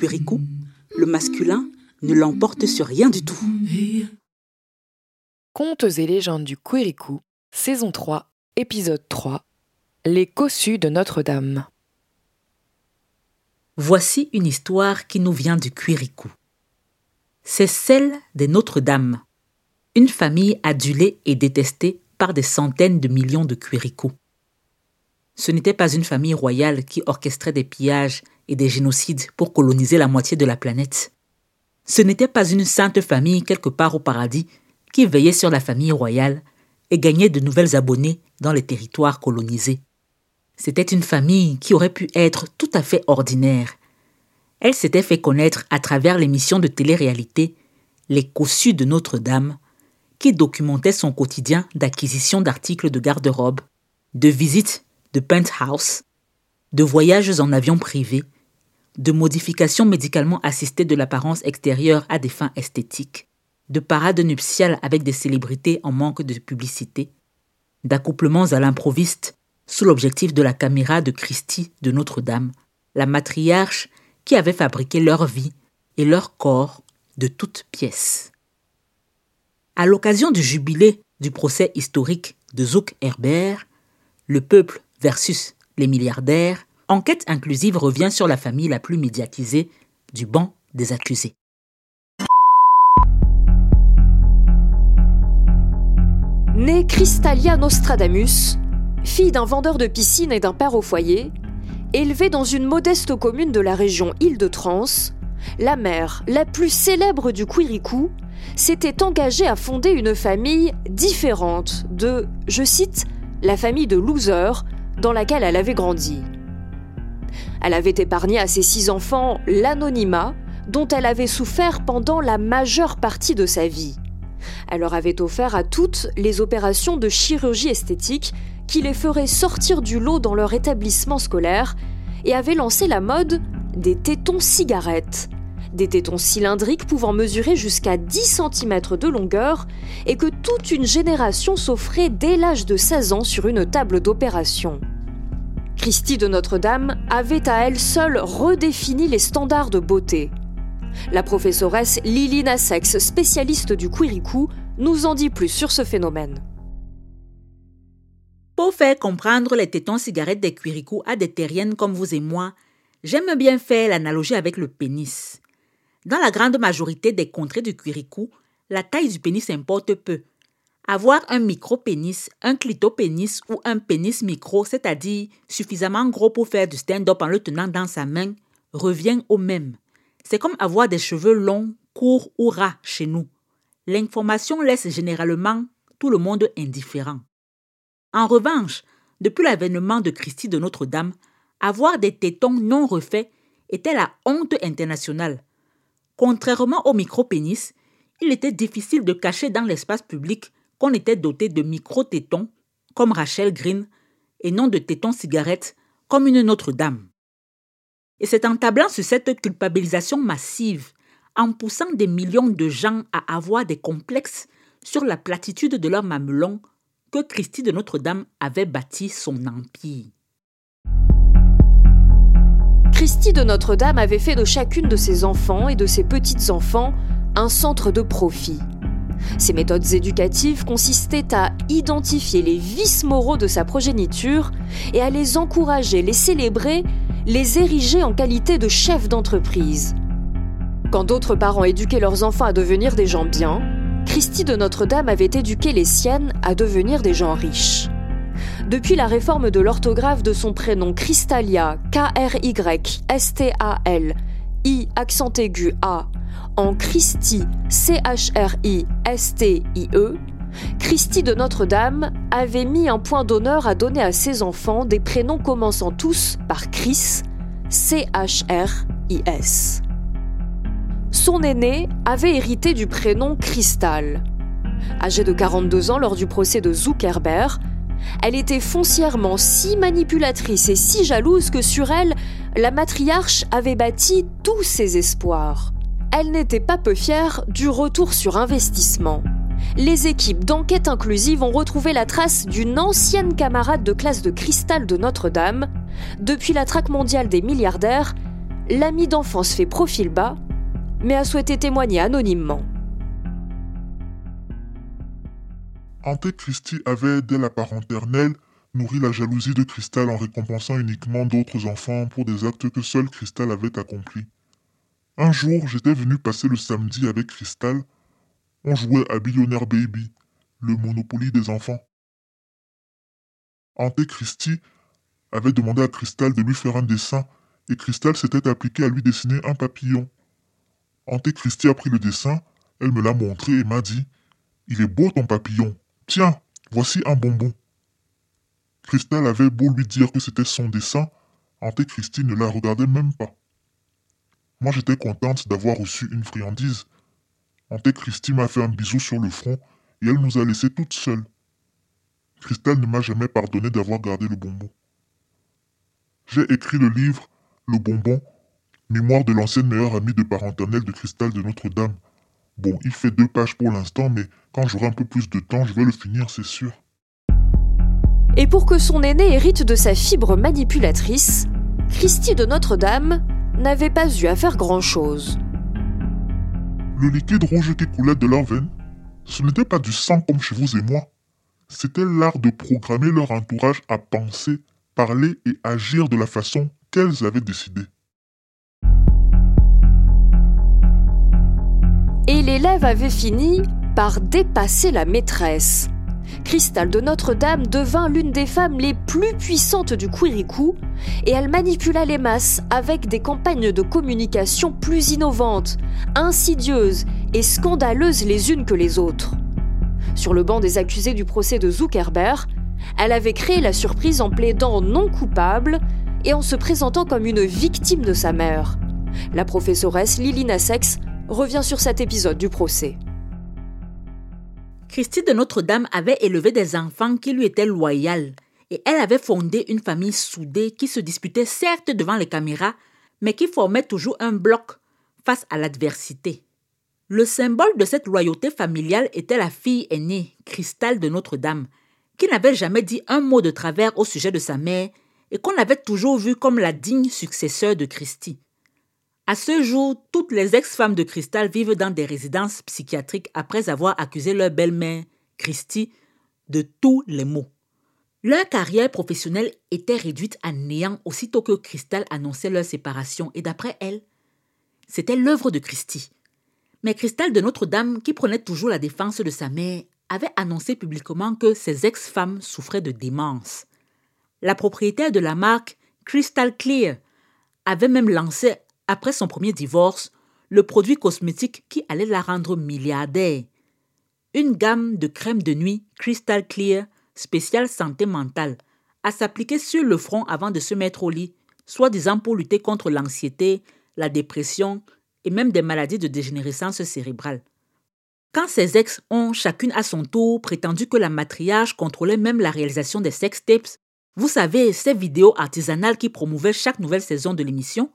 le masculin ne l'emporte sur rien du tout. Contes et légendes du Quirikou, saison 3, épisode 3 Les cossus de Notre-Dame. Voici une histoire qui nous vient du Quirikou. C'est celle des Notre-Dame, une famille adulée et détestée par des centaines de millions de Quirikou. Ce n'était pas une famille royale qui orchestrait des pillages et des génocides pour coloniser la moitié de la planète. Ce n'était pas une sainte famille quelque part au paradis qui veillait sur la famille royale et gagnait de nouvelles abonnés dans les territoires colonisés. C'était une famille qui aurait pu être tout à fait ordinaire. Elle s'était fait connaître à travers l'émission de télé-réalité Les Cossus de Notre-Dame, qui documentait son quotidien d'acquisition d'articles de garde-robe, de visites de penthouse, de voyages en avion privé, de modifications médicalement assistées de l'apparence extérieure à des fins esthétiques, de parades nuptiales avec des célébrités en manque de publicité, d'accouplements à l'improviste sous l'objectif de la caméra de Christie de Notre-Dame, la matriarche qui avait fabriqué leur vie et leur corps de toutes pièces. À l'occasion du jubilé du procès historique de Zouk Herbert, le peuple versus les milliardaires, Enquête inclusive revient sur la famille la plus médiatisée du banc des accusés. Née Crystalia Nostradamus, fille d'un vendeur de piscine et d'un père au foyer, élevée dans une modeste commune de la région Île-de-Trans, la mère, la plus célèbre du Quirikou, s'était engagée à fonder une famille différente de, je cite, la famille de losers dans laquelle elle avait grandi. Elle avait épargné à ses six enfants l'anonymat dont elle avait souffert pendant la majeure partie de sa vie. Elle leur avait offert à toutes les opérations de chirurgie esthétique qui les feraient sortir du lot dans leur établissement scolaire et avait lancé la mode des tétons cigarettes. Des tétons cylindriques pouvant mesurer jusqu'à 10 cm de longueur et que toute une génération s'offrait dès l'âge de 16 ans sur une table d'opération. Christie de Notre-Dame avait à elle seule redéfini les standards de beauté. La professoresse Lily Nassex, spécialiste du Quirikou, nous en dit plus sur ce phénomène. Pour faire comprendre les tétons cigarettes des Quirikou à des terriennes comme vous et moi, j'aime bien faire l'analogie avec le pénis. Dans la grande majorité des contrées du Quirikou, la taille du pénis importe peu. Avoir un micro-pénis, un clitopénis ou un pénis micro, c'est-à-dire suffisamment gros pour faire du stand-up en le tenant dans sa main, revient au même. C'est comme avoir des cheveux longs, courts ou ras chez nous. L'information laisse généralement tout le monde indifférent. En revanche, depuis l'avènement de Christie de Notre-Dame, avoir des tétons non refaits était la honte internationale. Contrairement au micro-pénis, il était difficile de cacher dans l'espace public qu'on était doté de micro-tétons, comme Rachel Green, et non de tétons cigarettes, comme une Notre-Dame. Et c'est en tablant sur cette culpabilisation massive, en poussant des millions de gens à avoir des complexes sur la platitude de leur mamelon, que Christie de Notre-Dame avait bâti son empire. Christie de Notre-Dame avait fait de chacune de ses enfants et de ses petits-enfants un centre de profit. Ses méthodes éducatives consistaient à identifier les vices moraux de sa progéniture et à les encourager, les célébrer, les ériger en qualité de chefs d'entreprise. Quand d'autres parents éduquaient leurs enfants à devenir des gens bien, Christie de Notre-Dame avait éduqué les siennes à devenir des gens riches. Depuis la réforme de l'orthographe de son prénom Crystalia, K-R-Y-S-T-A-L, I accent aigu A, en Christie, C-H-R-I-S-T-I-E, Christie de Notre-Dame avait mis un point d'honneur à donner à ses enfants des prénoms commençant tous par Chris, C-H-R-I-S. son aînée avait hérité du prénom Cristal. Âgée de 42 ans lors du procès de Zuckerberg, elle était foncièrement si manipulatrice et si jalouse que sur elle, la matriarche avait bâti tous ses espoirs. Elle n'était pas peu fière du retour sur investissement. Les équipes d'enquête inclusive ont retrouvé la trace d'une ancienne camarade de classe de cristal de Notre-Dame. Depuis la traque mondiale des milliardaires, l'ami d'enfance fait profil bas, mais a souhaité témoigner anonymement. Ante Christie avait, dès la parenternelle, nourri la jalousie de Cristal en récompensant uniquement d'autres enfants pour des actes que seul Cristal avait accomplis. Un jour, j'étais venu passer le samedi avec Cristal. On jouait à Billionaire Baby, le Monopoly des enfants. Ante Christie avait demandé à Cristal de lui faire un dessin et Cristal s'était appliqué à lui dessiner un papillon. Ante Christie a pris le dessin, elle me l'a montré et m'a dit Il est beau ton papillon. Tiens, voici un bonbon. Cristal avait beau lui dire que c'était son dessin, Ante Christie ne la regardait même pas. Moi j'étais contente d'avoir reçu une friandise. Ante Christie m'a fait un bisou sur le front et elle nous a laissés toutes seules. Cristal ne m'a jamais pardonné d'avoir gardé le bonbon. J'ai écrit le livre Le bonbon, mémoire de l'ancienne meilleure amie de parenternelle de Cristal de Notre-Dame. Bon, il fait deux pages pour l'instant, mais quand j'aurai un peu plus de temps, je vais le finir, c'est sûr. Et pour que son aîné hérite de sa fibre manipulatrice, Christie de Notre-Dame n'avait pas eu à faire grand-chose. Le liquide rouge qui coulait de leurs veines, ce n'était pas du sang comme chez vous et moi. C'était l'art de programmer leur entourage à penser, parler et agir de la façon qu'elles avaient décidé. Et l'élève avait fini par dépasser la maîtresse. Cristal de Notre-Dame devint l'une des femmes les plus puissantes du Quirikou et elle manipula les masses avec des campagnes de communication plus innovantes, insidieuses et scandaleuses les unes que les autres. Sur le banc des accusés du procès de Zuckerberg, elle avait créé la surprise en plaidant non coupable et en se présentant comme une victime de sa mère. La professoresse Lilina Sex revient sur cet épisode du procès. Christie de Notre-Dame avait élevé des enfants qui lui étaient loyaux et elle avait fondé une famille soudée qui se disputait certes devant les caméras, mais qui formait toujours un bloc face à l'adversité. Le symbole de cette loyauté familiale était la fille aînée, Cristal de Notre-Dame, qui n'avait jamais dit un mot de travers au sujet de sa mère et qu'on avait toujours vue comme la digne successeur de Christie. À ce jour, toutes les ex-femmes de Cristal vivent dans des résidences psychiatriques après avoir accusé leur belle-mère, Christie, de tous les maux. Leur carrière professionnelle était réduite à néant aussitôt que Cristal annonçait leur séparation et d'après elle, c'était l'œuvre de Christie. Mais Cristal de Notre-Dame, qui prenait toujours la défense de sa mère, avait annoncé publiquement que ses ex-femmes souffraient de démence. La propriétaire de la marque Crystal Clear avait même lancé après son premier divorce, le produit cosmétique qui allait la rendre milliardaire. Une gamme de crème de nuit Crystal Clear, spéciale santé mentale, à s'appliquer sur le front avant de se mettre au lit, soi-disant pour lutter contre l'anxiété, la dépression et même des maladies de dégénérescence cérébrale. Quand ses ex ont chacune à son tour prétendu que la matriarche contrôlait même la réalisation des sex tapes, vous savez, ces vidéos artisanales qui promouvaient chaque nouvelle saison de l'émission,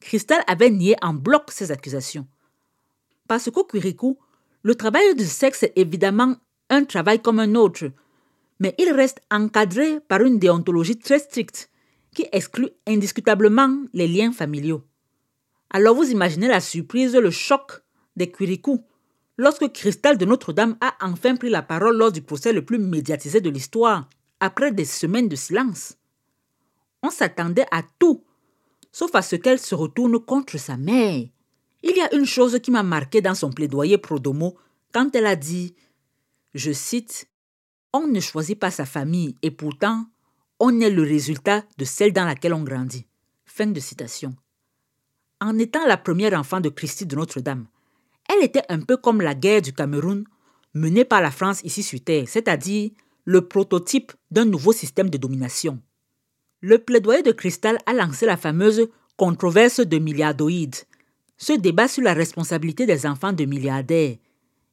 Cristal avait nié en bloc ces accusations. Parce qu'au Quirikou, le travail du sexe est évidemment un travail comme un autre, mais il reste encadré par une déontologie très stricte qui exclut indiscutablement les liens familiaux. Alors vous imaginez la surprise, le choc des Quirikou lorsque Cristal de Notre-Dame a enfin pris la parole lors du procès le plus médiatisé de l'histoire, après des semaines de silence. On s'attendait à tout sauf à ce qu'elle se retourne contre sa mère. Il y a une chose qui m'a marqué dans son plaidoyer pro domo quand elle a dit, je cite, On ne choisit pas sa famille et pourtant, on est le résultat de celle dans laquelle on grandit. Fin de citation. En étant la première enfant de Christie de Notre-Dame, elle était un peu comme la guerre du Cameroun menée par la France ici sur Terre, c'est-à-dire le prototype d'un nouveau système de domination. Le plaidoyer de Cristal a lancé la fameuse controverse de milliardoïdes, ce débat sur la responsabilité des enfants de milliardaires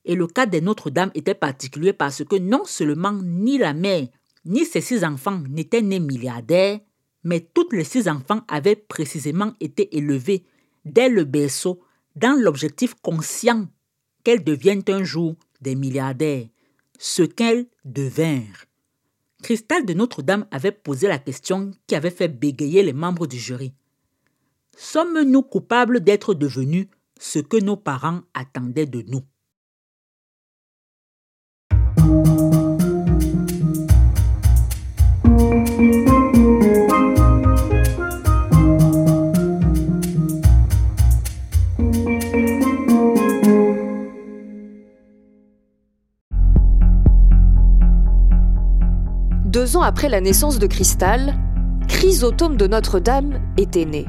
et le cas de Notre-Dame était particulier parce que non seulement ni la mère ni ses six enfants n'étaient nés milliardaires, mais tous les six enfants avaient précisément été élevés dès le berceau dans l'objectif conscient qu'elles deviennent un jour des milliardaires, ce qu'elles devinrent. Cristal de Notre-Dame avait posé la question qui avait fait bégayer les membres du jury. Sommes-nous coupables d'être devenus ce que nos parents attendaient de nous? Deux ans après la naissance de Cristal, Chrysotome de Notre-Dame était né.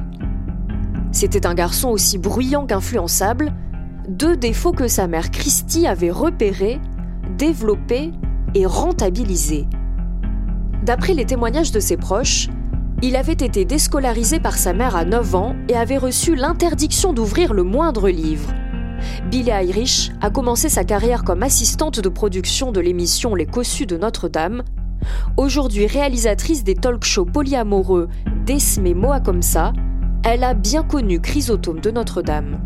C'était un garçon aussi bruyant qu'influençable, deux défauts que sa mère Christie avait repérés, développés et rentabilisés. D'après les témoignages de ses proches, il avait été déscolarisé par sa mère à 9 ans et avait reçu l'interdiction d'ouvrir le moindre livre. Billie Irish a commencé sa carrière comme assistante de production de l'émission Les Cossus de Notre-Dame Aujourd'hui réalisatrice des talk-shows polyamoureux Desme Moa comme ça, elle a bien connu Chrysotome de Notre-Dame.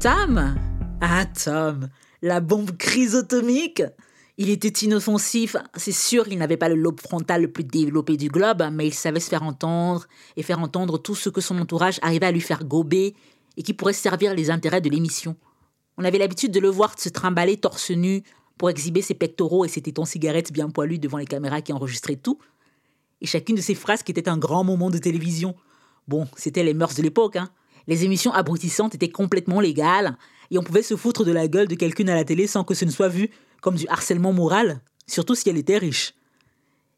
Tom Ah, Tom, la bombe chrysotomique il était inoffensif, c'est sûr qu'il n'avait pas le lobe frontal le plus développé du globe, mais il savait se faire entendre et faire entendre tout ce que son entourage arrivait à lui faire gober et qui pourrait servir les intérêts de l'émission. On avait l'habitude de le voir se trimballer torse nu pour exhiber ses pectoraux et ses tétons cigarettes bien poilus devant les caméras qui enregistraient tout. Et chacune de ces phrases qui était un grand moment de télévision. Bon, c'était les mœurs de l'époque, hein. Les émissions abrutissantes étaient complètement légales, et on pouvait se foutre de la gueule de quelqu'un à la télé sans que ce ne soit vu comme du harcèlement moral, surtout si elle était riche.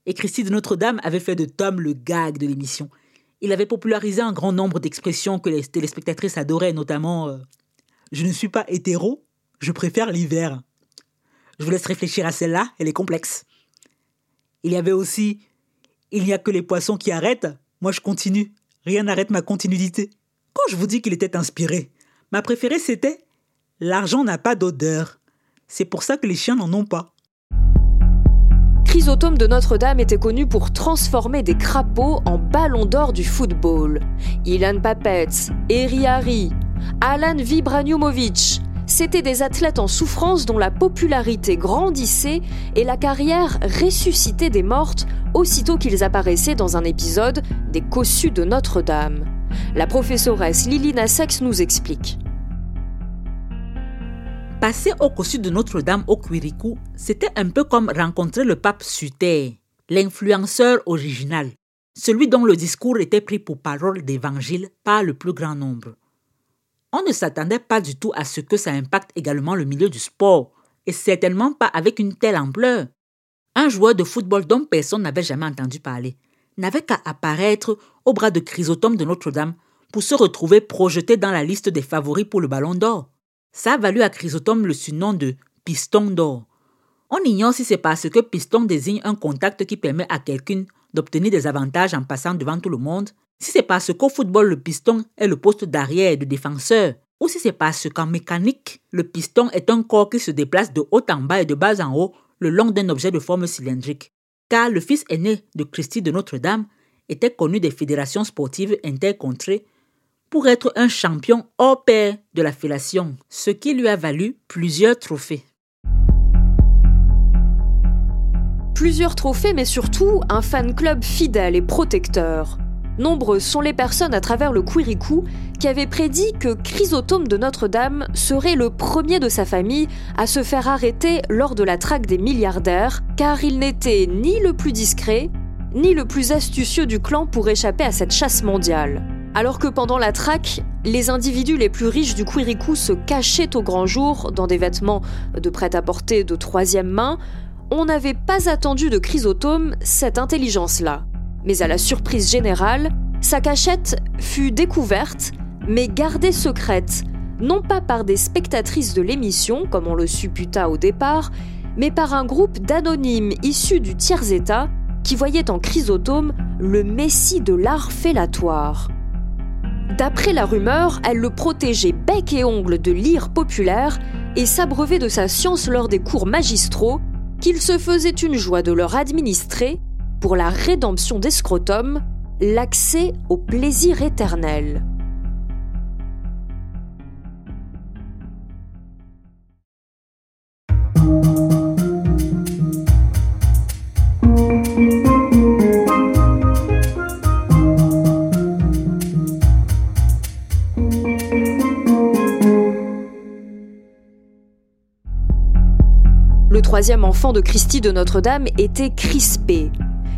Et Christy de Notre-Dame avait fait de Tom le gag de l'émission. Il avait popularisé un grand nombre d'expressions que les téléspectatrices adoraient, notamment euh, Je ne suis pas hétéro, je préfère l'hiver. Je vous laisse réfléchir à celle-là, elle est complexe. Il y avait aussi Il n'y a que les poissons qui arrêtent, moi je continue. Rien n'arrête ma continuité. Quand je vous dis qu'il était inspiré, ma préférée c'était L'argent n'a pas d'odeur. C'est pour ça que les chiens n'en ont pas. Chrysotome de Notre-Dame était connu pour transformer des crapauds en ballons d'or du football. Ilan Papets, Eri Hari, Alan Vibraniumovic, c'étaient des athlètes en souffrance dont la popularité grandissait et la carrière ressuscitait des mortes aussitôt qu'ils apparaissaient dans un épisode des Cossus de Notre-Dame. La professoresse Lilina Sex nous explique. Passer au Cossus de Notre-Dame au Quirico, c'était un peu comme rencontrer le pape Suter, l'influenceur original, celui dont le discours était pris pour parole d'évangile par le plus grand nombre. On ne s'attendait pas du tout à ce que ça impacte également le milieu du sport, et certainement pas avec une telle ampleur. Un joueur de football dont personne n'avait jamais entendu parler n'avait qu'à apparaître au bras de Chrysotome de Notre-Dame pour se retrouver projeté dans la liste des favoris pour le ballon d'or. Ça a valu à Chrysotome le surnom de piston d'or. On ignore si c'est parce que piston désigne un contact qui permet à quelqu'un d'obtenir des avantages en passant devant tout le monde, si c'est parce qu'au football, le piston est le poste d'arrière de défenseur, ou si c'est parce qu'en mécanique, le piston est un corps qui se déplace de haut en bas et de bas en haut le long d'un objet de forme cylindrique. Car le fils aîné de Christie de Notre-Dame était connu des fédérations sportives intercontrées pour être un champion hors pair de la fellation, ce qui lui a valu plusieurs trophées. Plusieurs trophées, mais surtout un fan club fidèle et protecteur. Nombreuses sont les personnes à travers le Quirikou qui avaient prédit que Chrysotome de Notre-Dame serait le premier de sa famille à se faire arrêter lors de la traque des milliardaires, car il n'était ni le plus discret, ni le plus astucieux du clan pour échapper à cette chasse mondiale. Alors que pendant la traque, les individus les plus riches du Quirikou se cachaient au grand jour dans des vêtements de prêt-à-porter de troisième main, on n'avait pas attendu de Chrysotome cette intelligence-là. Mais à la surprise générale, sa cachette fut découverte, mais gardée secrète, non pas par des spectatrices de l'émission, comme on le supputa au départ, mais par un groupe d'anonymes issus du tiers-état qui voyaient en Chrysotome le messie de l'art fellatoire. D'après la rumeur, elle le protégeait bec et ongle de l'ire populaire et s'abreuvait de sa science lors des cours magistraux qu'il se faisait une joie de leur administrer pour la rédemption des scrotums, l'accès au plaisir éternel. Le troisième enfant de Christie de Notre-Dame était Crispé.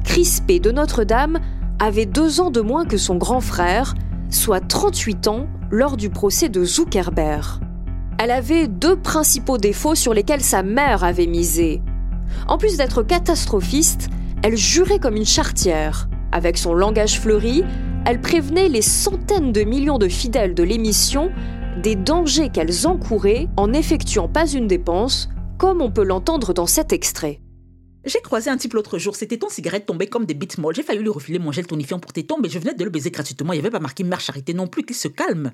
Crispé de Notre-Dame avait deux ans de moins que son grand frère, soit 38 ans lors du procès de Zuckerberg. Elle avait deux principaux défauts sur lesquels sa mère avait misé. En plus d'être catastrophiste, elle jurait comme une chartière. Avec son langage fleuri, elle prévenait les centaines de millions de fidèles de l'émission des dangers qu'elles encouraient en n'effectuant pas une dépense comme on peut l'entendre dans cet extrait. J'ai croisé un type l'autre jour, ses tétons cigarettes tombaient comme des bits molles. J'ai failli lui refiler mon gel tonifiant pour tétons, mais je venais de le baiser gratuitement. Il n'y avait pas marqué mère charité non plus, qu'il se calme.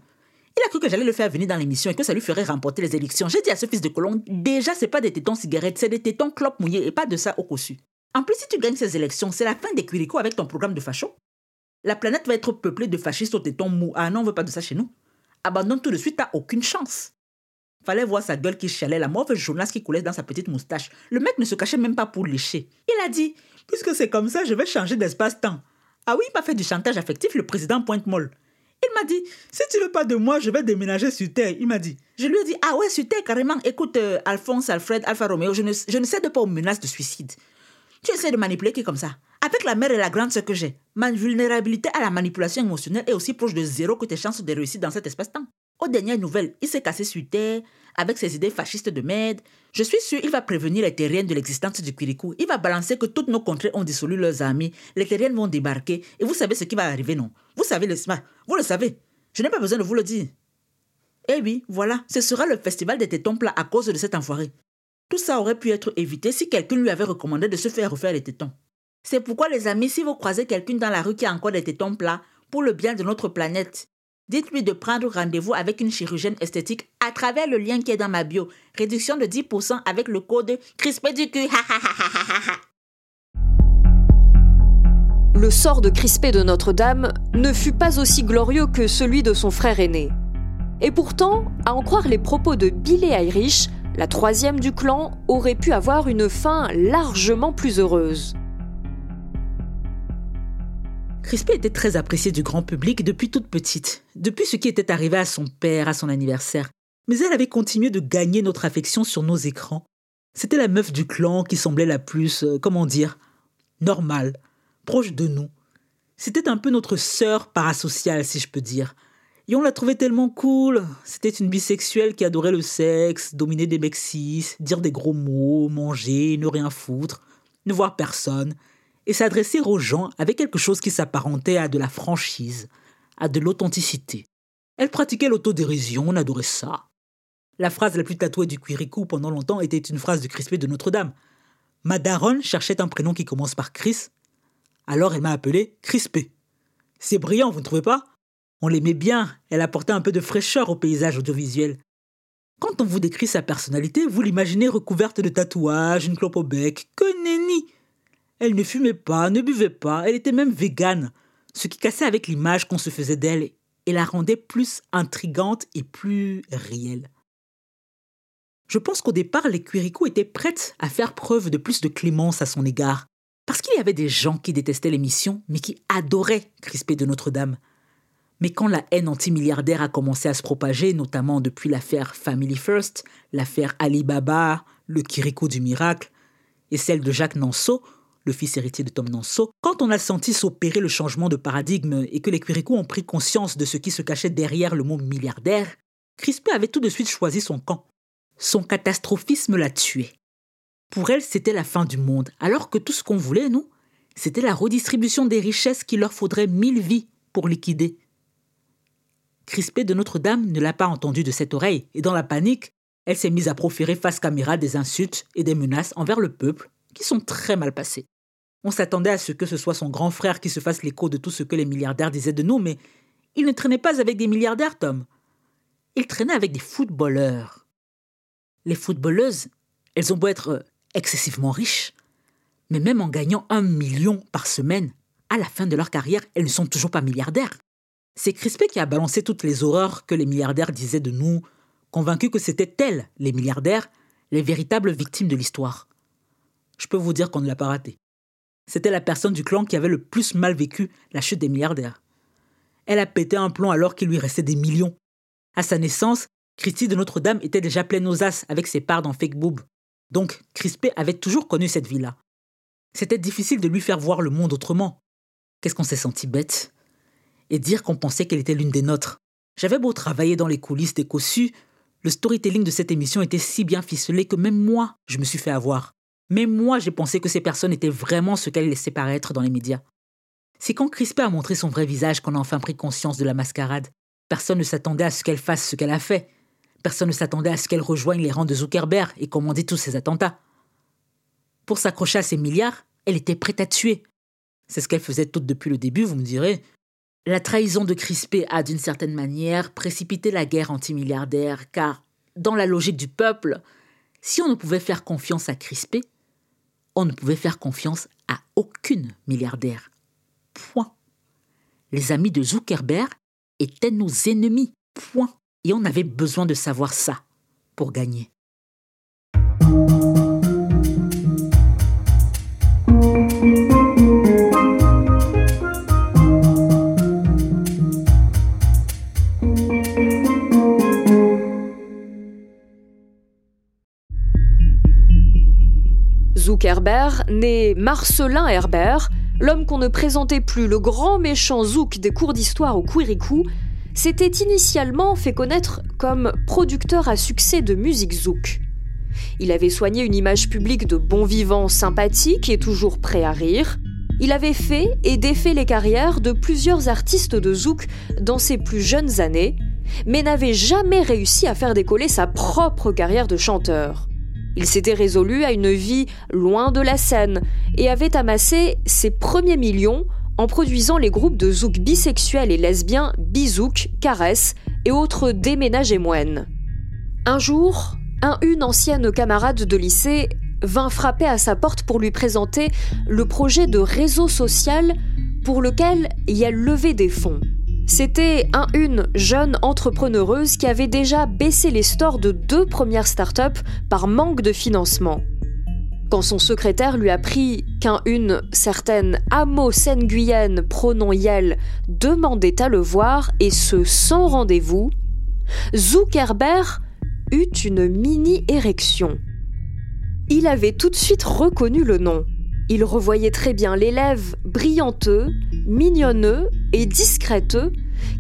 Il a cru que j'allais le faire venir dans l'émission et que ça lui ferait remporter les élections. J'ai dit à ce fils de colon, déjà c'est pas des tétons cigarettes, c'est des tétons clopes mouillés et pas de ça au cossu. En plus, si tu gagnes ces élections, c'est la fin des cuiricots avec ton programme de facho. La planète va être peuplée de fascistes aux tétons mous. Ah non, on veut pas de ça chez nous. Abandonne tout de suite, t'as aucune chance. Fallait voir sa gueule qui chialait, la mauvaise journal qui coulait dans sa petite moustache. Le mec ne se cachait même pas pour lécher. Il a dit Puisque c'est comme ça, je vais changer d'espace-temps. Ah oui, il m'a fait du chantage affectif, le président Pointe-Molle. Il m'a dit Si tu veux pas de moi, je vais déménager sur Terre. Il m'a dit Je lui ai dit Ah ouais, sur Terre, carrément. Écoute, euh, Alphonse, Alfred, Alpha Romeo, je ne, je ne cède pas aux menaces de suicide. Tu essaies de manipuler qui comme ça? Avec la mère et la grande sœur que j'ai, ma vulnérabilité à la manipulation émotionnelle est aussi proche de zéro que tes chances de réussir dans cet espace-temps. Aux dernières nouvelles, il s'est cassé sur terre avec ses idées fascistes de merde. Je suis sûr il va prévenir les terriens de l'existence du Quirikou. Il va balancer que toutes nos contrées ont dissolu leurs amis. Les terriens vont débarquer. Et vous savez ce qui va arriver, non? Vous savez le Vous le savez. Je n'ai pas besoin de vous le dire. Eh oui, voilà, ce sera le festival des tétons plats à cause de cet enfoiré. Tout ça aurait pu être évité si quelqu'un lui avait recommandé de se faire refaire les tétons. C'est pourquoi, les amis, si vous croisez quelqu'un dans la rue qui a encore des tétons plats, pour le bien de notre planète, Dites-lui de prendre rendez-vous avec une chirurgienne esthétique à travers le lien qui est dans ma bio. Réduction de 10% avec le code crispé du cul. le sort de Crispé de Notre-Dame ne fut pas aussi glorieux que celui de son frère aîné. Et pourtant, à en croire les propos de Billy Irish, la troisième du clan aurait pu avoir une fin largement plus heureuse. Crispé était très appréciée du grand public depuis toute petite, depuis ce qui était arrivé à son père à son anniversaire. Mais elle avait continué de gagner notre affection sur nos écrans. C'était la meuf du clan qui semblait la plus, euh, comment dire, normale, proche de nous. C'était un peu notre sœur parasociale, si je peux dire. Et on la trouvait tellement cool. C'était une bisexuelle qui adorait le sexe, dominer des mecs dire des gros mots, manger, ne rien foutre, ne voir personne et s'adresser aux gens avec quelque chose qui s'apparentait à de la franchise, à de l'authenticité. Elle pratiquait l'autodérision, on adorait ça. La phrase la plus tatouée du Quirikou pendant longtemps était une phrase de Crispé de Notre-Dame. Ma cherchait un prénom qui commence par Chris, alors elle m'a appelé Crispé. C'est brillant, vous ne trouvez pas? On l'aimait bien, elle apportait un peu de fraîcheur au paysage audiovisuel. Quand on vous décrit sa personnalité, vous l'imaginez recouverte de tatouages, une clope au bec, que nenni elle ne fumait pas, ne buvait pas, elle était même végane, ce qui cassait avec l'image qu'on se faisait d'elle et la rendait plus intrigante et plus réelle. Je pense qu'au départ, les Quirico étaient prêtes à faire preuve de plus de clémence à son égard, parce qu'il y avait des gens qui détestaient l'émission, mais qui adoraient Crispé de Notre-Dame. Mais quand la haine antimilliardaire a commencé à se propager, notamment depuis l'affaire Family First, l'affaire Alibaba, le Quirico du miracle, et celle de Jacques Nanceau, le fils héritier de Tom Nanso, quand on a senti s'opérer le changement de paradigme et que les Quirico ont pris conscience de ce qui se cachait derrière le mot milliardaire, Crispé avait tout de suite choisi son camp. Son catastrophisme l'a tué. Pour elle, c'était la fin du monde, alors que tout ce qu'on voulait, nous, c'était la redistribution des richesses qu'il leur faudrait mille vies pour liquider. Crispé de Notre-Dame ne l'a pas entendu de cette oreille, et dans la panique, elle s'est mise à proférer face caméra des insultes et des menaces envers le peuple, qui sont très mal passées. On s'attendait à ce que ce soit son grand frère qui se fasse l'écho de tout ce que les milliardaires disaient de nous, mais il ne traînait pas avec des milliardaires, Tom. Il traînait avec des footballeurs. Les footballeuses, elles ont beau être euh, excessivement riches, mais même en gagnant un million par semaine, à la fin de leur carrière, elles ne sont toujours pas milliardaires. C'est Crispé qui a balancé toutes les horreurs que les milliardaires disaient de nous, convaincu que c'était elles, les milliardaires, les véritables victimes de l'histoire. Je peux vous dire qu'on ne l'a pas raté. C'était la personne du clan qui avait le plus mal vécu la chute des milliardaires. Elle a pété un plomb alors qu'il lui restait des millions. À sa naissance, Christy de Notre-Dame était déjà pleine aux as avec ses parts dans Fake Boob. Donc, Crispé avait toujours connu cette vie-là. C'était difficile de lui faire voir le monde autrement. Qu'est-ce qu'on s'est senti bête? Et dire qu'on pensait qu'elle était l'une des nôtres. J'avais beau travailler dans les coulisses des cossus, le storytelling de cette émission était si bien ficelé que même moi, je me suis fait avoir. Même moi, j'ai pensé que ces personnes étaient vraiment ce qu'elles laissaient paraître dans les médias. C'est quand Crispé a montré son vrai visage qu'on a enfin pris conscience de la mascarade. Personne ne s'attendait à ce qu'elle fasse ce qu'elle a fait. Personne ne s'attendait à ce qu'elle rejoigne les rangs de Zuckerberg et commandait tous ses attentats. Pour s'accrocher à ses milliards, elle était prête à tuer. C'est ce qu'elle faisait toute depuis le début, vous me direz. La trahison de Crispé a, d'une certaine manière, précipité la guerre anti-milliardaire, car, dans la logique du peuple, si on ne pouvait faire confiance à Crispé, on ne pouvait faire confiance à aucune milliardaire. Point. Les amis de Zuckerberg étaient nos ennemis. Point. Et on avait besoin de savoir ça pour gagner. Zuckerberg, né Marcelin Herbert, l'homme qu'on ne présentait plus, le grand méchant Zouk des cours d'histoire au Quirikou, s'était initialement fait connaître comme producteur à succès de musique zouk. Il avait soigné une image publique de bon vivant sympathique et toujours prêt à rire. Il avait fait et défait les carrières de plusieurs artistes de zouk dans ses plus jeunes années, mais n'avait jamais réussi à faire décoller sa propre carrière de chanteur. Il s'était résolu à une vie loin de la scène et avait amassé ses premiers millions en produisant les groupes de zouk bisexuels et lesbiens Bizouk, Caresse et autres déménages et moines. Un jour, un une ancienne camarade de lycée vint frapper à sa porte pour lui présenter le projet de réseau social pour lequel il y a levé des fonds. C'était un une jeune entrepreneureuse qui avait déjà baissé les stores de deux premières startups par manque de financement. Quand son secrétaire lui apprit qu'un une certaine Amo Nguyen, pronom Yel, demandait à le voir et ce sans rendez-vous, Zuckerberg eut une mini-érection. Il avait tout de suite reconnu le nom. Il revoyait très bien l'élève brillanteux, mignonneux et discréteux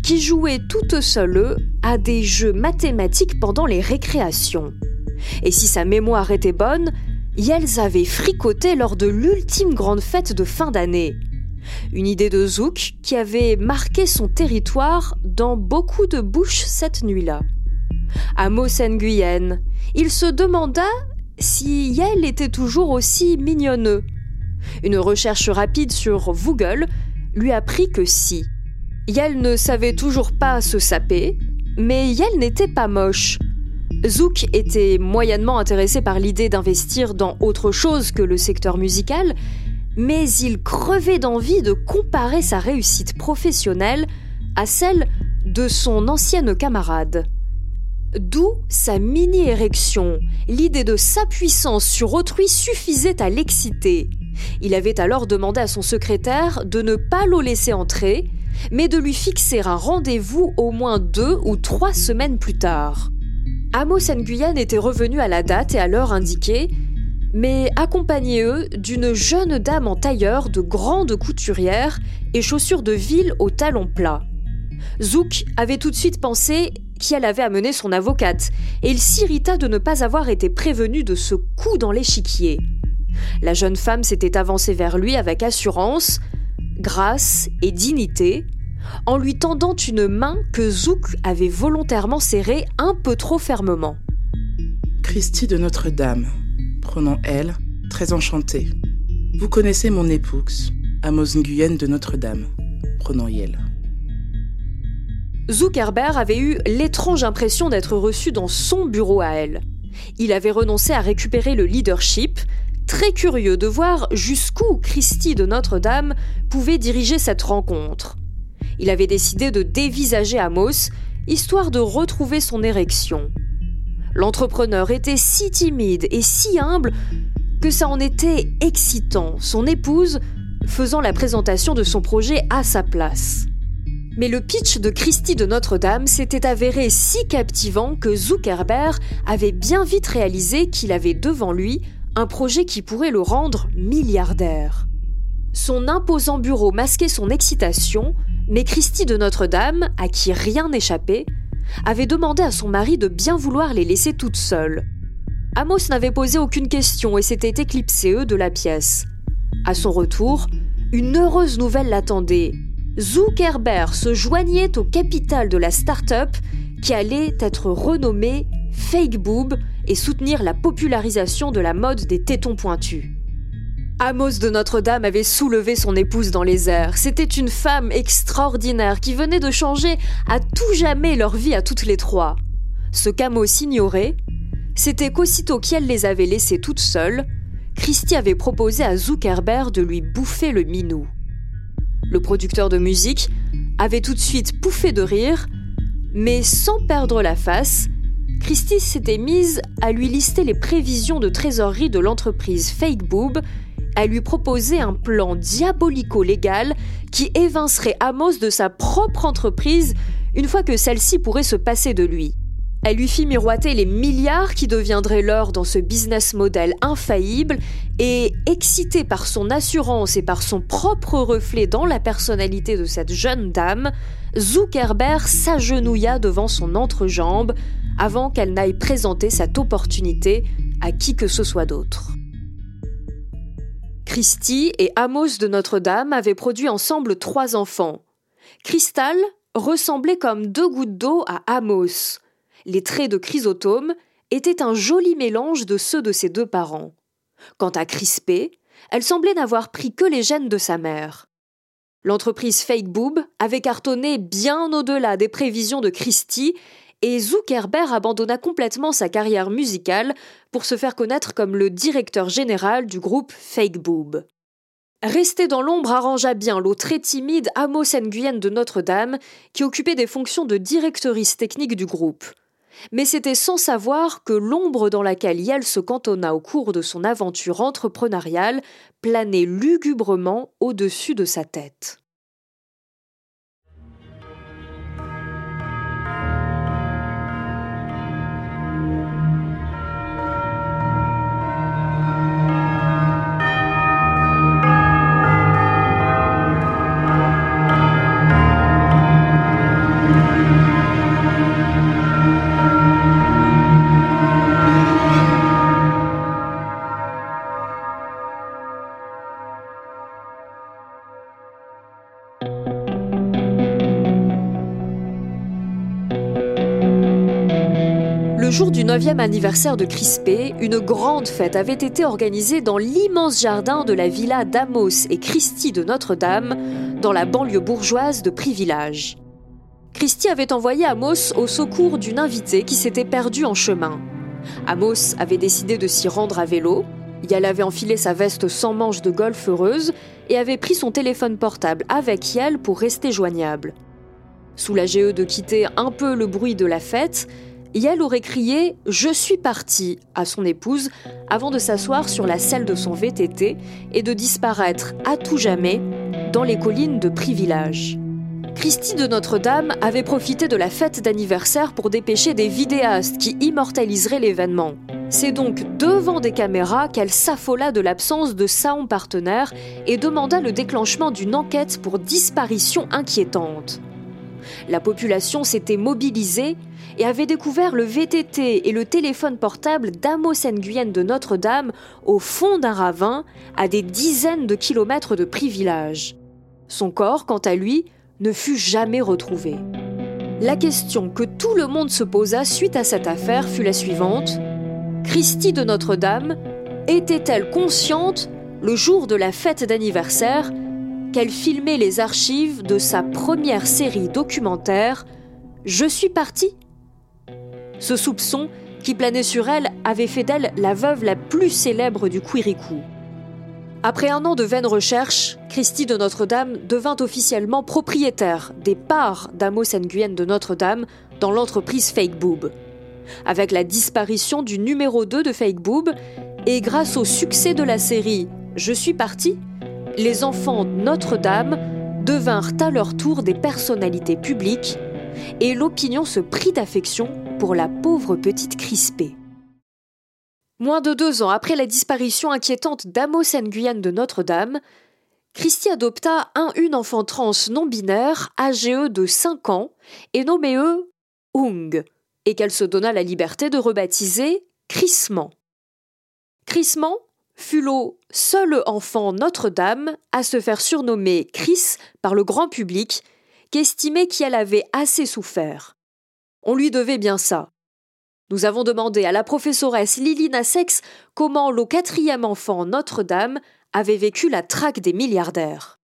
qui jouait toute seule à des jeux mathématiques pendant les récréations. Et si sa mémoire était bonne, Yels avait fricoté lors de l'ultime grande fête de fin d'année. Une idée de Zouk qui avait marqué son territoire dans beaucoup de bouches cette nuit-là. À Mosen-Guyenne, il se demanda si Yel était toujours aussi mignonneux. Une recherche rapide sur Google lui apprit que si. Yel ne savait toujours pas se saper, mais Yel n'était pas moche. Zouk était moyennement intéressé par l'idée d'investir dans autre chose que le secteur musical, mais il crevait d'envie de comparer sa réussite professionnelle à celle de son ancienne camarade. D'où sa mini-érection. L'idée de sa puissance sur autrui suffisait à l'exciter. Il avait alors demandé à son secrétaire de ne pas le laisser entrer, mais de lui fixer un rendez-vous au moins deux ou trois semaines plus tard. Amos Nguyen était revenu à la date et à l'heure indiquée, mais accompagné d'une jeune dame en tailleur de grande couturière et chaussures de ville aux talons plats. Zouk avait tout de suite pensé qu'elle avait amené son avocate, et il s'irrita de ne pas avoir été prévenu de ce coup dans l'échiquier. La jeune femme s'était avancée vers lui avec assurance, grâce et dignité, en lui tendant une main que Zouk avait volontairement serrée un peu trop fermement. Christie de Notre-Dame, prenant elle, très enchantée. Vous connaissez mon épouse, Amos Nguyen de Notre-Dame, prenant Yel. Zuckerberg avait eu l'étrange impression d'être reçu dans son bureau à elle. Il avait renoncé à récupérer le leadership, très curieux de voir jusqu'où Christie de Notre-Dame pouvait diriger cette rencontre. Il avait décidé de dévisager Amos, histoire de retrouver son érection. L'entrepreneur était si timide et si humble que ça en était excitant, son épouse faisant la présentation de son projet à sa place. Mais le pitch de Christie de Notre-Dame s'était avéré si captivant que Zuckerberg avait bien vite réalisé qu'il avait devant lui un projet qui pourrait le rendre milliardaire. Son imposant bureau masquait son excitation, mais Christie de Notre-Dame, à qui rien n'échappait, avait demandé à son mari de bien vouloir les laisser toutes seules. Amos n'avait posé aucune question et s'était éclipsé de la pièce. À son retour, une heureuse nouvelle l'attendait. Zuckerberg se joignait au capital de la start-up qui allait être renommée Fake Boob et soutenir la popularisation de la mode des tétons pointus. Amos de Notre-Dame avait soulevé son épouse dans les airs. C'était une femme extraordinaire qui venait de changer à tout jamais leur vie à toutes les trois. Ce qu'Amos ignorait, c'était qu'aussitôt qu'elle les avait laissées toutes seules, Christie avait proposé à Zuckerberg de lui bouffer le minou. Le producteur de musique avait tout de suite pouffé de rire, mais sans perdre la face, Christie s'était mise à lui lister les prévisions de trésorerie de l'entreprise Fake Boob, à lui proposer un plan diabolico-légal qui évincerait Amos de sa propre entreprise une fois que celle-ci pourrait se passer de lui. Elle lui fit miroiter les milliards qui deviendraient leurs dans ce business model infaillible et, excité par son assurance et par son propre reflet dans la personnalité de cette jeune dame, Zuckerberg s'agenouilla devant son entrejambe avant qu'elle n'aille présenter cette opportunité à qui que ce soit d'autre. Christie et Amos de Notre-Dame avaient produit ensemble trois enfants. Crystal ressemblait comme deux gouttes d'eau à Amos les traits de Chrysotome étaient un joli mélange de ceux de ses deux parents. Quant à Crispé, elle semblait n'avoir pris que les gènes de sa mère. L'entreprise Fake Boob avait cartonné bien au-delà des prévisions de Christie et Zuckerberg abandonna complètement sa carrière musicale pour se faire connaître comme le directeur général du groupe Fake Boob. Rester dans l'ombre arrangea bien l'eau très timide Amos Nguyen de Notre-Dame, qui occupait des fonctions de directrice technique du groupe mais c'était sans savoir que l'ombre dans laquelle Yale se cantonna au cours de son aventure entrepreneuriale planait lugubrement au-dessus de sa tête. 9e anniversaire de Crispé, une grande fête avait été organisée dans l'immense jardin de la villa d'Amos et Christie de Notre-Dame, dans la banlieue bourgeoise de Privillage. Christie avait envoyé Amos au secours d'une invitée qui s'était perdue en chemin. Amos avait décidé de s'y rendre à vélo. Yale avait enfilé sa veste sans manches de golf heureuse et avait pris son téléphone portable avec Yale pour rester joignable. Soulagé eux de quitter un peu le bruit de la fête, Yael aurait crié Je suis parti à son épouse avant de s'asseoir sur la selle de son VTT et de disparaître à tout jamais dans les collines de Privillage. Christie de Notre-Dame avait profité de la fête d'anniversaire pour dépêcher des vidéastes qui immortaliseraient l'événement. C'est donc devant des caméras qu'elle s'affola de l'absence de Saon partenaire et demanda le déclenchement d'une enquête pour disparition inquiétante. La population s'était mobilisée et avait découvert le VTT et le téléphone portable d'Amos Nguyen de Notre-Dame au fond d'un ravin, à des dizaines de kilomètres de Privillage. Son corps, quant à lui, ne fut jamais retrouvé. La question que tout le monde se posa suite à cette affaire fut la suivante. Christie de Notre-Dame était-elle consciente, le jour de la fête d'anniversaire, qu'elle filmait les archives de sa première série documentaire Je suis partie Ce soupçon qui planait sur elle avait fait d'elle la veuve la plus célèbre du Quirikou. Après un an de vaines recherches, Christie de Notre-Dame devint officiellement propriétaire des parts d'Amos Nguyen de Notre-Dame dans l'entreprise Fake Boob. Avec la disparition du numéro 2 de Fake Boob et grâce au succès de la série Je suis parti, les enfants Notre-Dame devinrent à leur tour des personnalités publiques et l'opinion se prit d'affection pour la pauvre petite Crispée. Moins de deux ans après la disparition inquiétante d'Amos Nguyen de Notre-Dame, Christie adopta un une enfant trans non binaire âgé de 5 ans et nommé eux Hung, et qu'elle se donna la liberté de rebaptiser Crissement. Crissement fut le seul enfant Notre-Dame à se faire surnommer Chris par le grand public, qu'estimait qu'elle avait assez souffert. On lui devait bien ça. Nous avons demandé à la professoresse Lilina Sex comment le quatrième enfant Notre-Dame avait vécu la traque des milliardaires.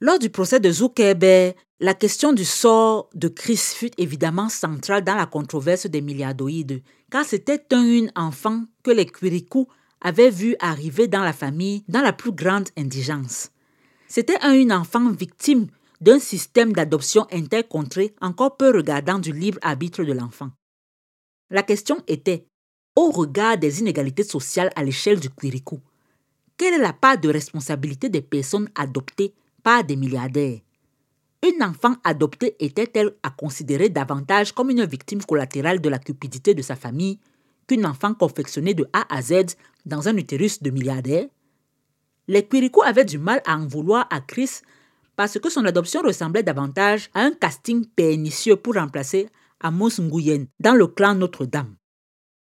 Lors du procès de Zuckerberg, la question du sort de Chris fut évidemment centrale dans la controverse des milliardoïdes, car c'était un enfant que les avaient vu arriver dans la famille dans la plus grande indigence. C'était un une enfant victime d'un système d'adoption intercontré encore peu regardant du libre arbitre de l'enfant. La question était, au regard des inégalités sociales à l'échelle du Quirikou, quelle est la part de responsabilité des personnes adoptées par des milliardaires? Une enfant adoptée était-elle à considérer davantage comme une victime collatérale de la cupidité de sa famille enfant confectionnée de A à Z dans un utérus de milliardaires Les Quirikou avaient du mal à en vouloir à Chris parce que son adoption ressemblait davantage à un casting pernicieux pour remplacer Amos Nguyen dans le clan Notre-Dame.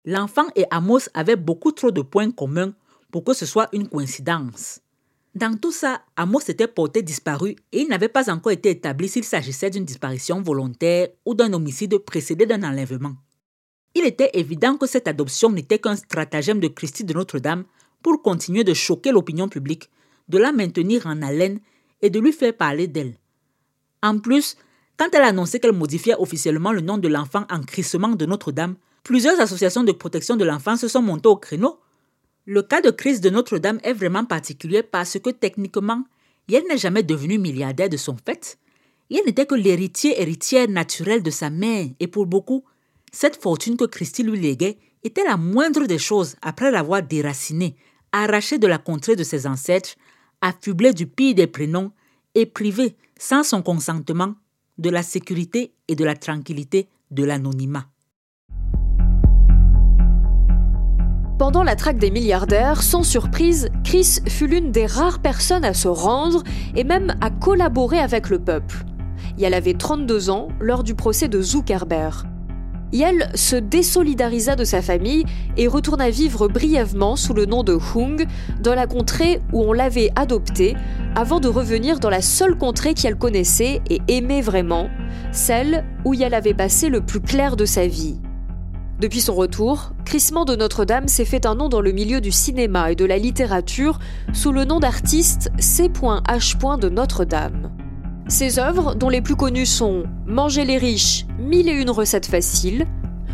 L'enfant et Amos avaient beaucoup trop de points communs pour que ce soit une coïncidence. Dans tout ça, Amos s'était porté disparu et il n'avait pas encore été établi s'il s'agissait d'une disparition volontaire ou d'un homicide précédé d'un enlèvement. Il était évident que cette adoption n'était qu'un stratagème de Christie de Notre-Dame pour continuer de choquer l'opinion publique, de la maintenir en haleine et de lui faire parler d'elle. En plus, quand elle a annoncé qu'elle modifiait officiellement le nom de l'enfant en crissement de Notre-Dame, plusieurs associations de protection de l'enfant se sont montées au créneau. Le cas de crise de Notre-Dame est vraiment particulier parce que techniquement, elle n'est jamais devenue milliardaire de son fait. Elle n'était que l'héritier héritière naturelle de sa mère et pour beaucoup, cette fortune que Christie lui léguait était la moindre des choses après l'avoir déracinée, arrachée de la contrée de ses ancêtres affublé du pire des prénoms et privé, sans son consentement, de la sécurité et de la tranquillité de l'anonymat. Pendant la traque des milliardaires, sans surprise, Chris fut l'une des rares personnes à se rendre et même à collaborer avec le peuple. Et elle avait 32 ans lors du procès de Zuckerberg. Yel se désolidarisa de sa famille et retourna vivre brièvement sous le nom de Hung dans la contrée où on l'avait adoptée avant de revenir dans la seule contrée qu'elle connaissait et aimait vraiment, celle où elle avait passé le plus clair de sa vie. Depuis son retour, Crissement de Notre-Dame s'est fait un nom dans le milieu du cinéma et de la littérature sous le nom d'artiste C.H. de Notre-Dame. Ses œuvres, dont les plus connues sont Manger les riches, mille et une recettes faciles,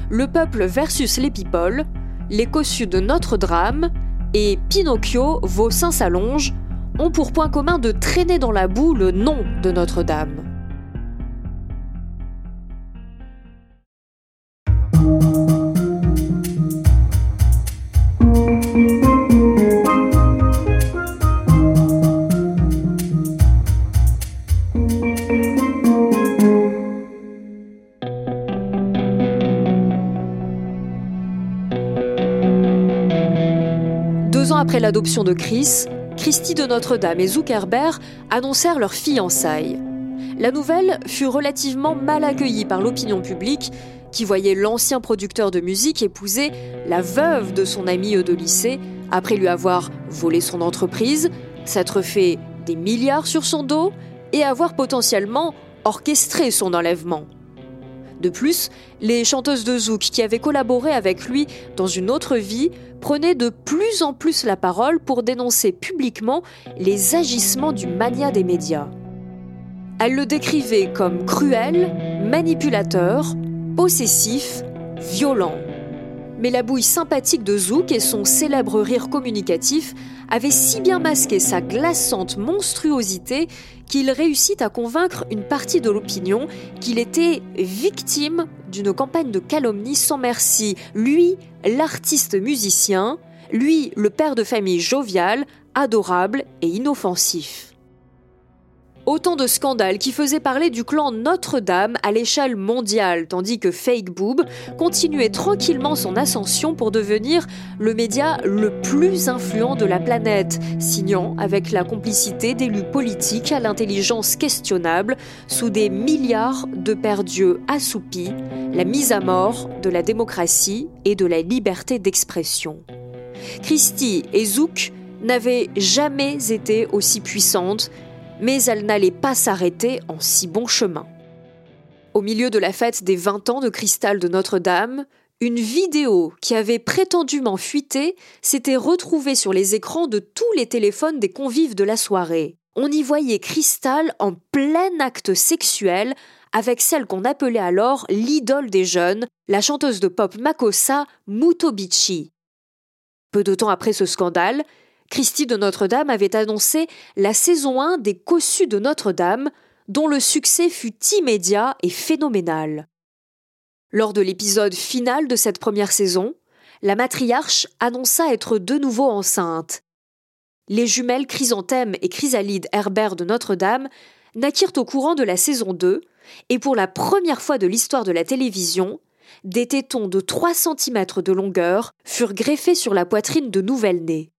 Le peuple versus les people, Les cossus de notre drame et Pinocchio, vos seins s'allongent, ont pour point commun de traîner dans la boue le nom de Notre-Dame. De Chris, Christie de Notre-Dame et Zuckerberg annoncèrent leur fiançailles. La nouvelle fut relativement mal accueillie par l'opinion publique, qui voyait l'ancien producteur de musique épouser la veuve de son ami de lycée, après lui avoir volé son entreprise, s'être fait des milliards sur son dos et avoir potentiellement orchestré son enlèvement. De plus, les chanteuses de zouk qui avaient collaboré avec lui dans une autre vie prenaient de plus en plus la parole pour dénoncer publiquement les agissements du mania des médias. Elles le décrivaient comme cruel, manipulateur, possessif, violent. Mais la bouille sympathique de Zouk et son célèbre rire communicatif avaient si bien masqué sa glaçante monstruosité qu'il réussit à convaincre une partie de l'opinion qu'il était victime d'une campagne de calomnie sans merci. Lui, l'artiste musicien, lui, le père de famille jovial, adorable et inoffensif. Autant de scandales qui faisaient parler du clan Notre-Dame à l'échelle mondiale, tandis que Fake Boob continuait tranquillement son ascension pour devenir le média le plus influent de la planète, signant avec la complicité d'élus politiques à l'intelligence questionnable sous des milliards de perdus assoupis, la mise à mort de la démocratie et de la liberté d'expression. Christie et Zouk n'avaient jamais été aussi puissantes mais elle n'allait pas s'arrêter en si bon chemin. Au milieu de la fête des 20 ans de cristal de Notre-Dame, une vidéo qui avait prétendument fuité s'était retrouvée sur les écrans de tous les téléphones des convives de la soirée. On y voyait Cristal en plein acte sexuel avec celle qu'on appelait alors l'idole des jeunes, la chanteuse de pop Makossa Mutobichi. Peu de temps après ce scandale, Christie de Notre-Dame avait annoncé la saison 1 des Cossus de Notre-Dame, dont le succès fut immédiat et phénoménal. Lors de l'épisode final de cette première saison, la matriarche annonça être de nouveau enceinte. Les jumelles Chrysanthème et Chrysalide Herbert de Notre-Dame naquirent au courant de la saison 2, et pour la première fois de l'histoire de la télévision, des tétons de 3 cm de longueur furent greffés sur la poitrine de nouvelles-nées.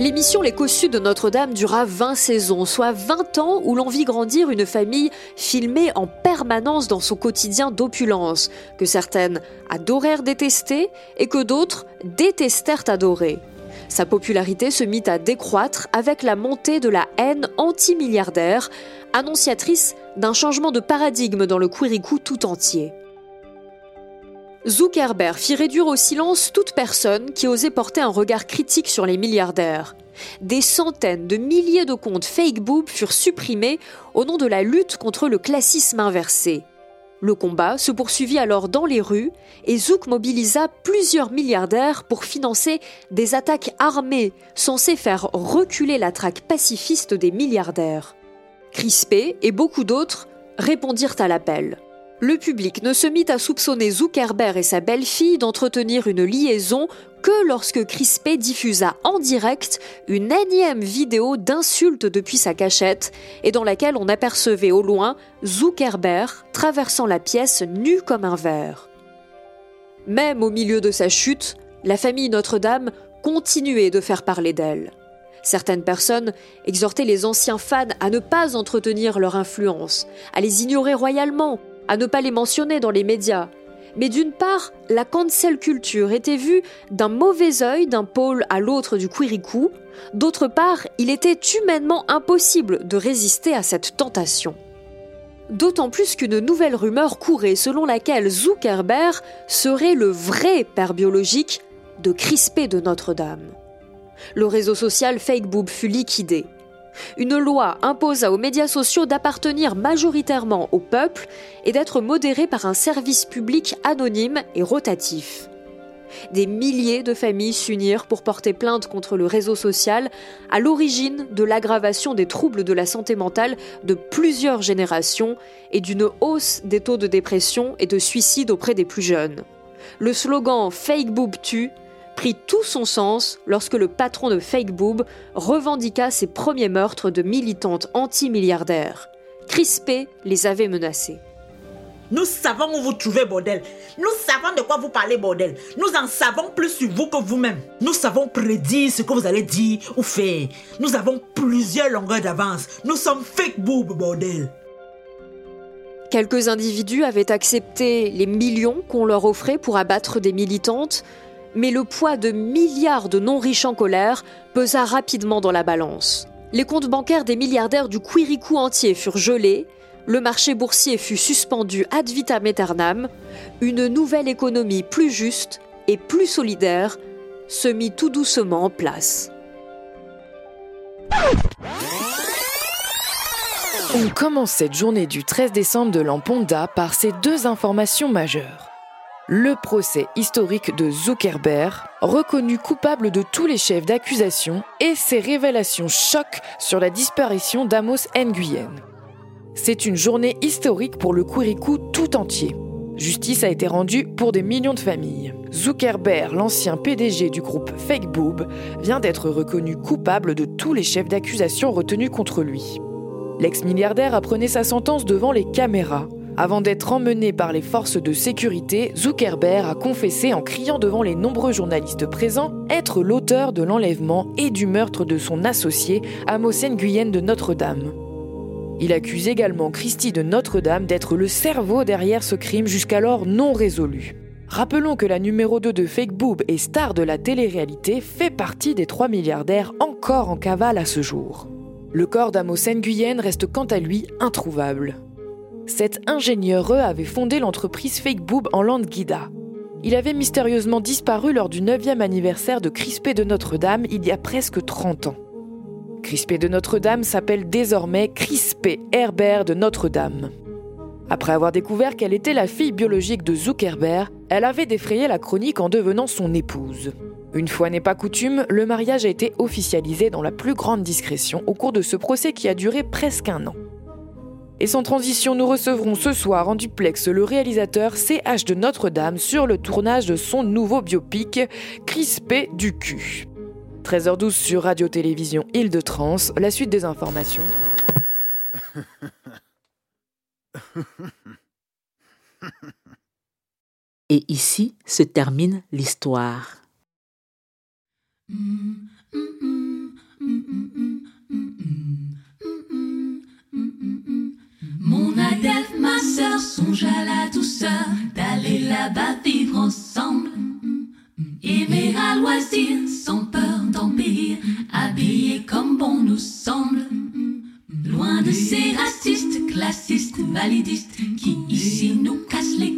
L'émission Les Cossus de Notre-Dame dura 20 saisons, soit 20 ans où l'on vit grandir une famille filmée en permanence dans son quotidien d'opulence, que certaines adorèrent détester et que d'autres détestèrent adorer. Sa popularité se mit à décroître avec la montée de la haine anti-milliardaire, annonciatrice d'un changement de paradigme dans le Quiriku tout entier. Zuckerberg fit réduire au silence toute personne qui osait porter un regard critique sur les milliardaires. Des centaines de milliers de comptes fake boob furent supprimés au nom de la lutte contre le classisme inversé. Le combat se poursuivit alors dans les rues et Zouk mobilisa plusieurs milliardaires pour financer des attaques armées censées faire reculer la traque pacifiste des milliardaires. Crispé et beaucoup d'autres répondirent à l'appel le public ne se mit à soupçonner Zuckerberg et sa belle-fille d'entretenir une liaison que lorsque Crispé diffusa en direct une énième vidéo d'insultes depuis sa cachette et dans laquelle on apercevait au loin Zuckerberg traversant la pièce nu comme un verre. Même au milieu de sa chute, la famille Notre-Dame continuait de faire parler d'elle. Certaines personnes exhortaient les anciens fans à ne pas entretenir leur influence, à les ignorer royalement à ne pas les mentionner dans les médias. Mais d'une part, la cancel culture était vue d'un mauvais œil d'un pôle à l'autre du Quiriku, d'autre part, il était humainement impossible de résister à cette tentation. D'autant plus qu'une nouvelle rumeur courait selon laquelle Zuckerberg serait le vrai père biologique de Crispé de Notre-Dame. Le réseau social FakeBoob fut liquidé. Une loi imposa aux médias sociaux d'appartenir majoritairement au peuple et d'être modérés par un service public anonyme et rotatif. Des milliers de familles s'unirent pour porter plainte contre le réseau social à l'origine de l'aggravation des troubles de la santé mentale de plusieurs générations et d'une hausse des taux de dépression et de suicide auprès des plus jeunes. Le slogan Fake Boob tue prit tout son sens lorsque le patron de Fake Boob revendiqua ses premiers meurtres de militantes anti-milliardaires. Crispé les avait menacées. Nous savons où vous trouvez, bordel. Nous savons de quoi vous parlez, bordel. Nous en savons plus sur vous que vous-même. Nous savons prédire ce que vous allez dire ou faire. Nous avons plusieurs longueurs d'avance. Nous sommes fake boob, bordel. Quelques individus avaient accepté les millions qu'on leur offrait pour abattre des militantes, mais le poids de milliards de non-riches en colère pesa rapidement dans la balance. Les comptes bancaires des milliardaires du Quiriku entier furent gelés, le marché boursier fut suspendu ad vitam aeternam, une nouvelle économie plus juste et plus solidaire se mit tout doucement en place. On commence cette journée du 13 décembre de Lamponda par ces deux informations majeures. Le procès historique de Zuckerberg, reconnu coupable de tous les chefs d'accusation, et ses révélations choc sur la disparition d'Amos Nguyen. C'est une journée historique pour le Kuriku tout entier. Justice a été rendue pour des millions de familles. Zuckerberg, l'ancien PDG du groupe FakeBoob, vient d'être reconnu coupable de tous les chefs d'accusation retenus contre lui. L'ex-milliardaire apprenait sa sentence devant les caméras. Avant d'être emmené par les forces de sécurité, Zuckerberg a confessé en criant devant les nombreux journalistes présents être l'auteur de l'enlèvement et du meurtre de son associé Amos Nguyen de Notre-Dame. Il accuse également Christie de Notre-Dame d'être le cerveau derrière ce crime jusqu'alors non résolu. Rappelons que la numéro 2 de Fake Boob et star de la télé-réalité fait partie des 3 milliardaires encore en cavale à ce jour. Le corps d'Amos Nguyen reste quant à lui introuvable. Cet ingénieur avait fondé l'entreprise Fake Boob en Landguida. Il avait mystérieusement disparu lors du 9e anniversaire de Crispé de Notre-Dame il y a presque 30 ans. Crispé de Notre-Dame s'appelle désormais Crispé Herbert de Notre-Dame. Après avoir découvert qu'elle était la fille biologique de Zuckerberg, elle avait défrayé la chronique en devenant son épouse. Une fois n'est pas coutume, le mariage a été officialisé dans la plus grande discrétion au cours de ce procès qui a duré presque un an. Et sans transition, nous recevrons ce soir en duplex le réalisateur CH de Notre-Dame sur le tournage de son nouveau biopic Crispé du cul. 13h12 sur Radio-Télévision Île-de-Trans, la suite des informations. Et ici se termine l'histoire. Mon Adèle, ma sœur, songe à la douceur d'aller là-bas vivre ensemble. Aimer à loisir, sans peur d'empire, habillé comme bon nous semble. Loin de ces racistes, classistes, validistes, qui ici nous cassent les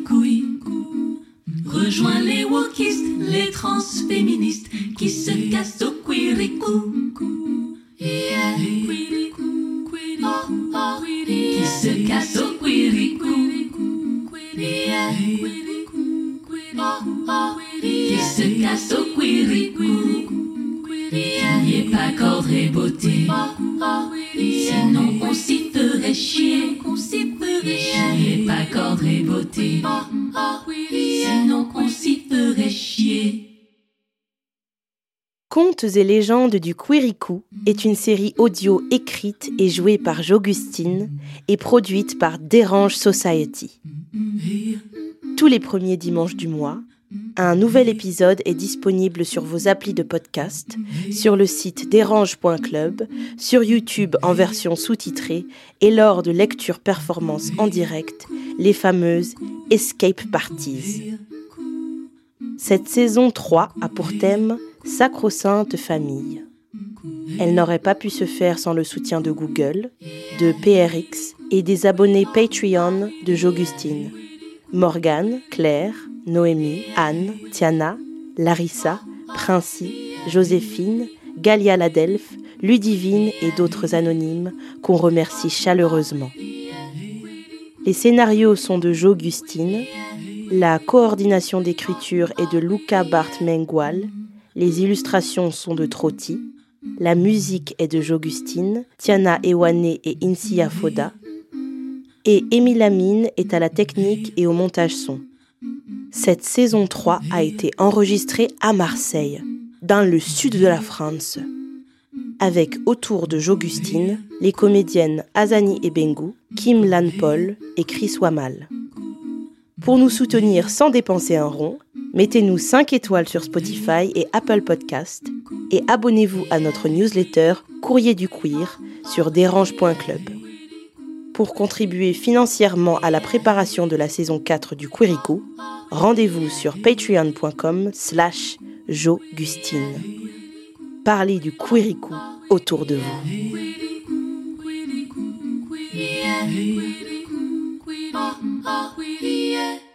Contes et légendes du Quirikou est une série audio écrite et jouée par J'Augustine et produite par Dérange Society. Tous les premiers dimanches du mois, un nouvel épisode est disponible sur vos applis de podcast, sur le site dérange.club, sur YouTube en version sous-titrée et lors de lectures performances en direct, les fameuses Escape Parties. Cette saison 3 a pour thème Sacro-Sainte Famille. Elle n'aurait pas pu se faire sans le soutien de Google, de PRX et des abonnés Patreon de J'Augustine. Morgane, Claire, Noémie, Anne, Tiana, Larissa, Princi, Joséphine, Galia Ladelph, Ludivine et d'autres anonymes qu'on remercie chaleureusement. Les scénarios sont de J'Augustine, la coordination d'écriture est de Luca Bart Mengual, les illustrations sont de Trotti, la musique est de J'Augustine, Tiana Ewane et Insia Foda, et Émile Amine est à la technique et au montage son. Cette saison 3 a été enregistrée à Marseille, dans le sud de la France, avec autour de J'Augustine les comédiennes Azani Ebengu, Kim Lan Paul et Chris Wamal. Pour nous soutenir sans dépenser un rond, mettez-nous 5 étoiles sur Spotify et Apple Podcast et abonnez-vous à notre newsletter Courrier du Queer sur dérange.club. Pour contribuer financièrement à la préparation de la saison 4 du Quirico, rendez-vous sur patreon.com slash jogustine. Parlez du Quirico autour de vous. Weedie, ah, weedie.